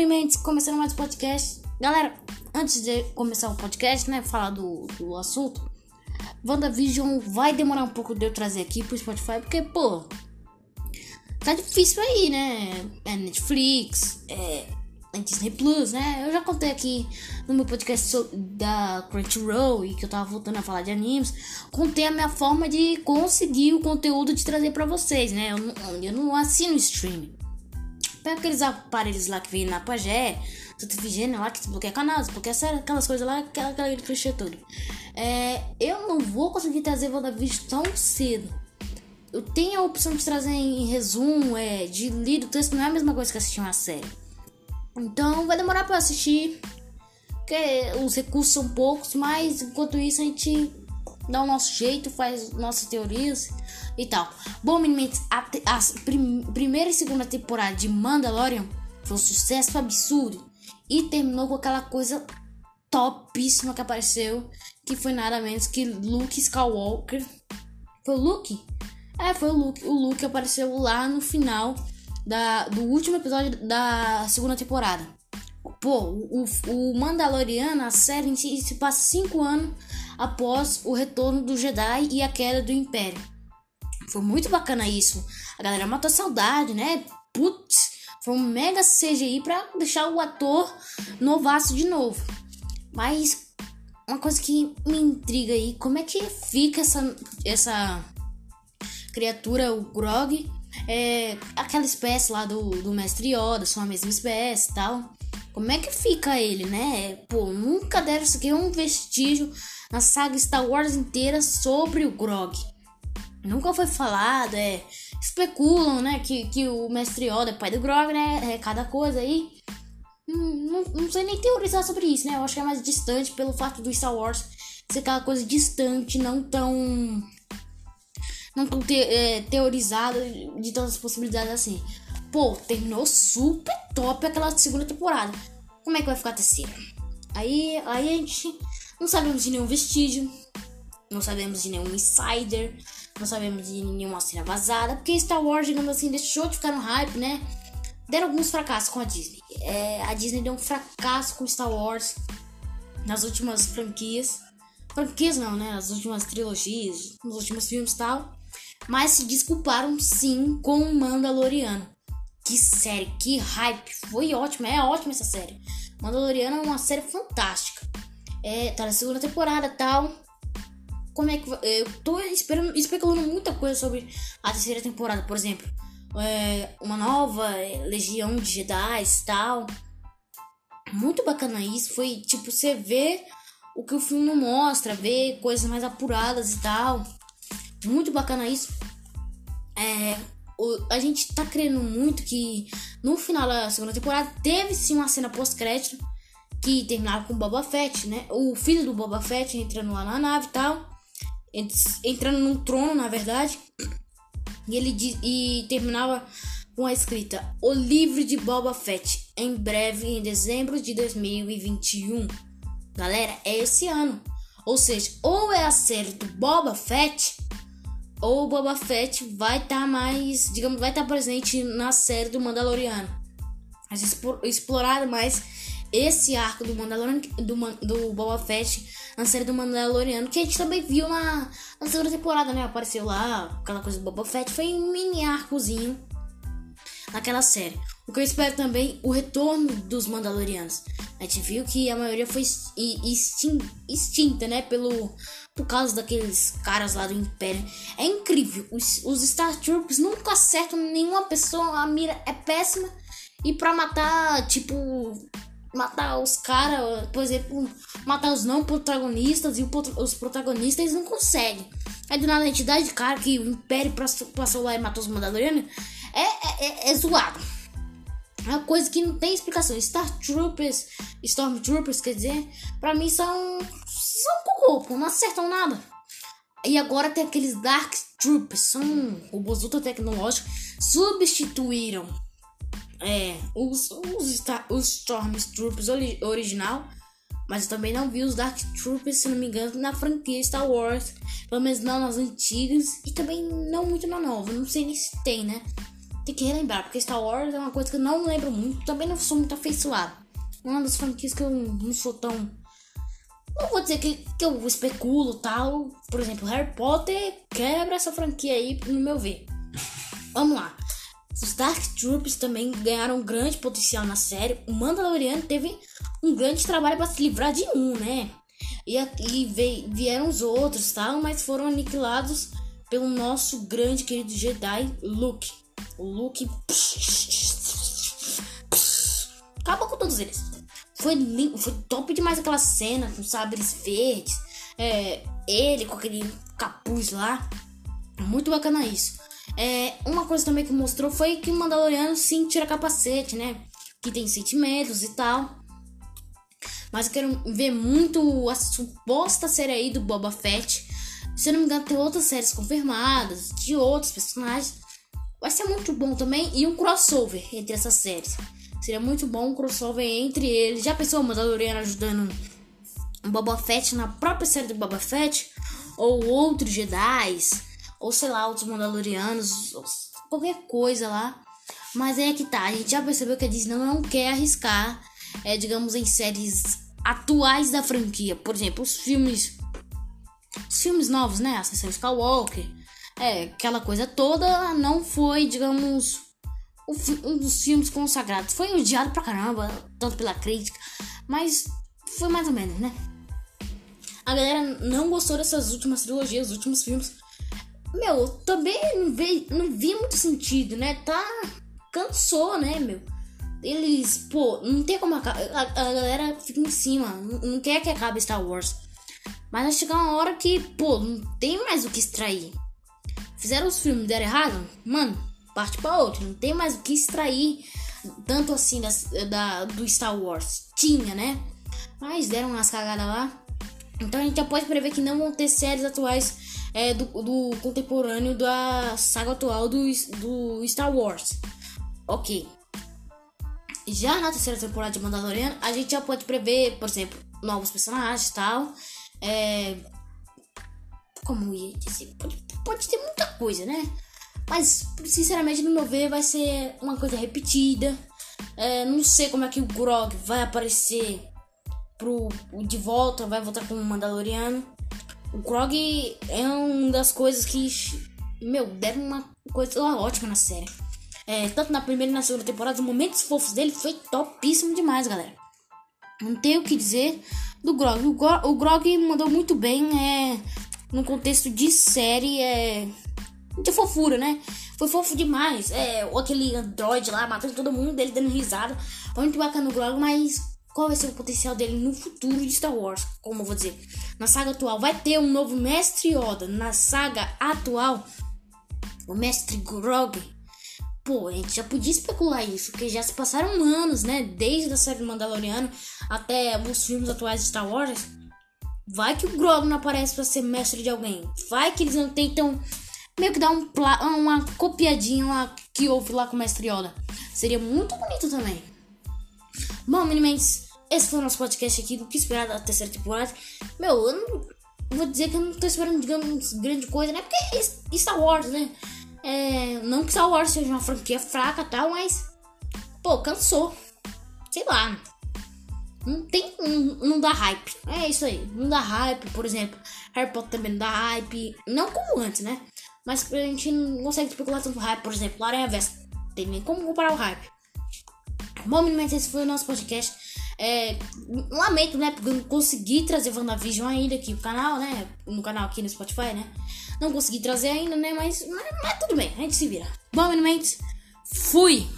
Mimentes, começando mais um podcast. Galera, antes de começar o podcast, né, falar do, do assunto, WandaVision vai demorar um pouco de eu trazer aqui pro Spotify, porque, pô, tá difícil aí, né? É Netflix, é, é Disney Plus, né? Eu já contei aqui no meu podcast da Crunchyroll e que eu tava voltando a falar de animes, contei a minha forma de conseguir o conteúdo de trazer para vocês, né? Eu eu não assino streaming. Pega aqueles aparelhos lá que vem na Pagé, tudo Efigênia lá que desbloqueia canal, desbloqueia série, aquelas coisas lá, aquela, aquela fecha tudo. É, eu não vou conseguir trazer WandaVision tão cedo. Eu tenho a opção de trazer em resumo, é, de lido texto, não é a mesma coisa que assistir uma série. Então vai demorar para assistir, porque os recursos são poucos, mas enquanto isso a gente dá o nosso jeito, faz nossas teorias e tal. Bom, meninos, a, a prim, primeira e segunda temporada de Mandalorian foi um sucesso absurdo e terminou com aquela coisa topíssima que apareceu, que foi nada menos que Luke Skywalker. Foi o Luke? É, foi o Luke. O Luke apareceu lá no final da, do último episódio da segunda temporada. Pô, o, o Mandaloriano, a série em si, se passa cinco anos após o retorno do Jedi e a queda do Império. Foi muito bacana isso. A galera matou a saudade, né? Putz, foi um mega CGI pra deixar o ator novaço de novo. Mas uma coisa que me intriga aí, como é que fica essa, essa criatura, o Grog, é, aquela espécie lá do, do Mestre Yoda, são a mesma espécie e tal. Como é que fica ele, né? Pô, nunca deram é um vestígio na saga Star Wars inteira sobre o Grog. Nunca foi falado, é. Especulam, né? Que, que o Mestre Yoda é pai do Grog, né? É cada coisa aí. Hum, não, não sei nem teorizar sobre isso, né? Eu acho que é mais distante pelo fato do Star Wars ser aquela coisa distante, não tão não tão te, é, teorizado de todas as possibilidades assim. Pô, terminou super top aquela segunda temporada. Como é que vai ficar a terceira? Aí, aí a gente não sabemos de nenhum vestígio, não sabemos de nenhum insider, não sabemos de nenhuma cena vazada, porque Star Wars, digamos assim, deixou de ficar no hype, né? Deram alguns fracassos com a Disney. É, a Disney deu um fracasso com Star Wars nas últimas franquias. Franquias não, né? Nas últimas trilogias, nos últimos filmes e tal mas se desculparam sim com o Mandaloriano. Que série, que hype, foi ótimo, é ótima essa série. Mandaloriano é uma série fantástica. É, tá na segunda temporada tal. Como é que eu tô esperando, especulando muita coisa sobre a terceira temporada, por exemplo, é, uma nova legião de Jedi e tal. Muito bacana isso, foi tipo você vê o que o filme não mostra, ver coisas mais apuradas e tal. Muito bacana isso. É, a gente tá crendo muito que no final da segunda temporada teve sim uma cena pós-crédito que terminava com Boba Fett, né? O filho do Boba Fett entrando lá na nave e tal. Entrando num trono, na verdade. E ele e terminava com a escrita: O livro de Boba Fett, em breve, em dezembro de 2021. Galera, é esse ano. Ou seja, ou é a série do Boba Fett ou o Boba Fett vai estar tá mais, digamos, vai estar tá presente na série do Mandaloriano. Mas explorar mais esse arco do Mandaloriano, do, do Boba Fett na série do Mandaloriano, que a gente também viu na, na segunda temporada, né? Apareceu lá, aquela coisa do Boba Fett, foi um mini arcozinho naquela série. O que eu espero também, o retorno dos Mandalorianos. A gente viu que a maioria foi extinta, né? Pelo, por causa daqueles caras lá do Império. É incrível. Os, os Star Troopers nunca acertam nenhuma pessoa. A mira é péssima. E pra matar, tipo, matar os caras, por exemplo, matar os não protagonistas e os protagonistas eles não conseguem. Aí do nada a gente dá de cara que o Império passou lá e matou os Mandalorianos. É, é, é, é zoado. É uma coisa que não tem explicação. Star Troopers, Stormtroopers, quer dizer, pra mim são. são cocô, não acertam nada. E agora tem aqueles Dark Troopers, são robôs ultra tecnológicos, substituíram é, os, os, os Stormtroopers original. Mas eu também não vi os Dark Troopers, se não me engano, na franquia Star Wars. Pelo menos não nas antigas. E também não muito na nova. Não sei nem se tem, né? Tem que relembrar, porque Star Wars é uma coisa que eu não lembro muito. Também não sou muito afeiçoado. Uma das franquias que eu não sou tão. Não vou dizer que, que eu especulo tal. Por exemplo, Harry Potter quebra essa franquia aí, no meu ver. Vamos lá. Os Dark Troopers também ganharam um grande potencial na série. O Mandaloriano teve um grande trabalho para se livrar de um, né? E, e veio, vieram os outros, tal, mas foram aniquilados pelo nosso grande querido Jedi Luke. O Luke acabou com todos eles. Foi lindo, foi top demais aquela cena com sabres verdes. É, ele com aquele capuz lá. Muito bacana isso. É, uma coisa também que mostrou foi que o Mandaloriano sim tira capacete, né? Que tem sentimentos e tal. Mas eu quero ver muito a suposta série aí do Boba Fett. Se eu não me engano, tem outras séries confirmadas de outros personagens. Vai ser muito bom também. E um crossover entre essas séries. Seria muito bom um crossover entre eles. Já pensou Mandaloriano ajudando Boba Fett na própria série do Boba Fett? Ou outros Jedi? Ou sei lá, outros Mandalorianos? qualquer coisa lá. Mas é que tá, a gente já percebeu que a Disney não quer arriscar, é, digamos, em séries atuais da franquia. Por exemplo, os filmes. Os filmes novos, né? Ascensão Skywalker. É, aquela coisa toda não foi, digamos, um dos filmes consagrados. Foi odiado pra caramba, tanto pela crítica, mas foi mais ou menos, né? A galera não gostou dessas últimas trilogias, os últimos filmes. Meu, também não vi, não vi muito sentido, né? Tá. Cansou, né, meu? Eles, pô, não tem como acabar. A, a, galera fica em cima, não, não, quer que acabe Star Wars. Mas vai chegar uma hora que, pô, não tem mais o que extrair. Fizeram os filmes, deram errado? Mano, parte pra outro. Não tem mais o que extrair tanto assim das, da, do Star Wars. Tinha, né? Mas deram umas cagadas lá. Então a gente já pode prever que não vão ter séries atuais é, do, do contemporâneo da saga atual do, do Star Wars. Ok. Já na terceira temporada de Mandalorian, a gente já pode prever, por exemplo, novos personagens e tal. É... Como ia dizer? Pode, pode ter muita coisa, né? Mas, sinceramente, no meu ver, vai ser uma coisa repetida. É, não sei como é que o Grog vai aparecer pro, de volta, vai voltar como Mandaloriano. O Grog é uma das coisas que, meu, deram uma coisa ótima na série. É, tanto na primeira e na segunda temporada, os momentos fofos dele foi topíssimo demais, galera. Não tenho o que dizer do Grog. O, Grog, o Grog mandou muito bem é, no contexto de série, é, de fofura, né? Foi fofo demais. É, aquele android lá matando todo mundo, dele dando risada. Foi muito bacana o Grog, mas qual vai ser o potencial dele no futuro de Star Wars? Como eu vou dizer? Na saga atual, vai ter um novo Mestre Yoda. Na saga atual, o Mestre Grog pô, a gente já podia especular isso, porque já se passaram anos, né? Desde a série Mandaloriano até os filmes atuais de Star Wars. Vai que o Grogu não aparece para ser mestre de alguém. Vai que eles não tentam meio que dar um uma copiadinha lá que houve lá com o mestre Yoda. Seria muito bonito também. Bom, Minimentos, esse foi o nosso podcast aqui do que esperar da terceira temporada. Meu, eu não vou dizer que eu não tô esperando, digamos, grande coisa, né? Porque é Star Wars, né? É, não que Star Wars seja uma franquia fraca tal, mas. Pô, cansou. Sei lá. Não tem. Não, não dá hype. É isso aí. Não dá hype, por exemplo. Harry Potter também não dá hype. Não como antes, né? Mas a gente não consegue especular tanto hype. Por exemplo, Aranha Versa. Tem nem como comparar o hype. Bom, meninas, esse foi o nosso podcast. É, lamento, né? Porque eu não consegui trazer WandaVision ainda aqui no canal, né? No canal aqui no Spotify, né? Não consegui trazer ainda, né? Mas, mas, mas tudo bem, a gente se vira. Bom, meninos, fui!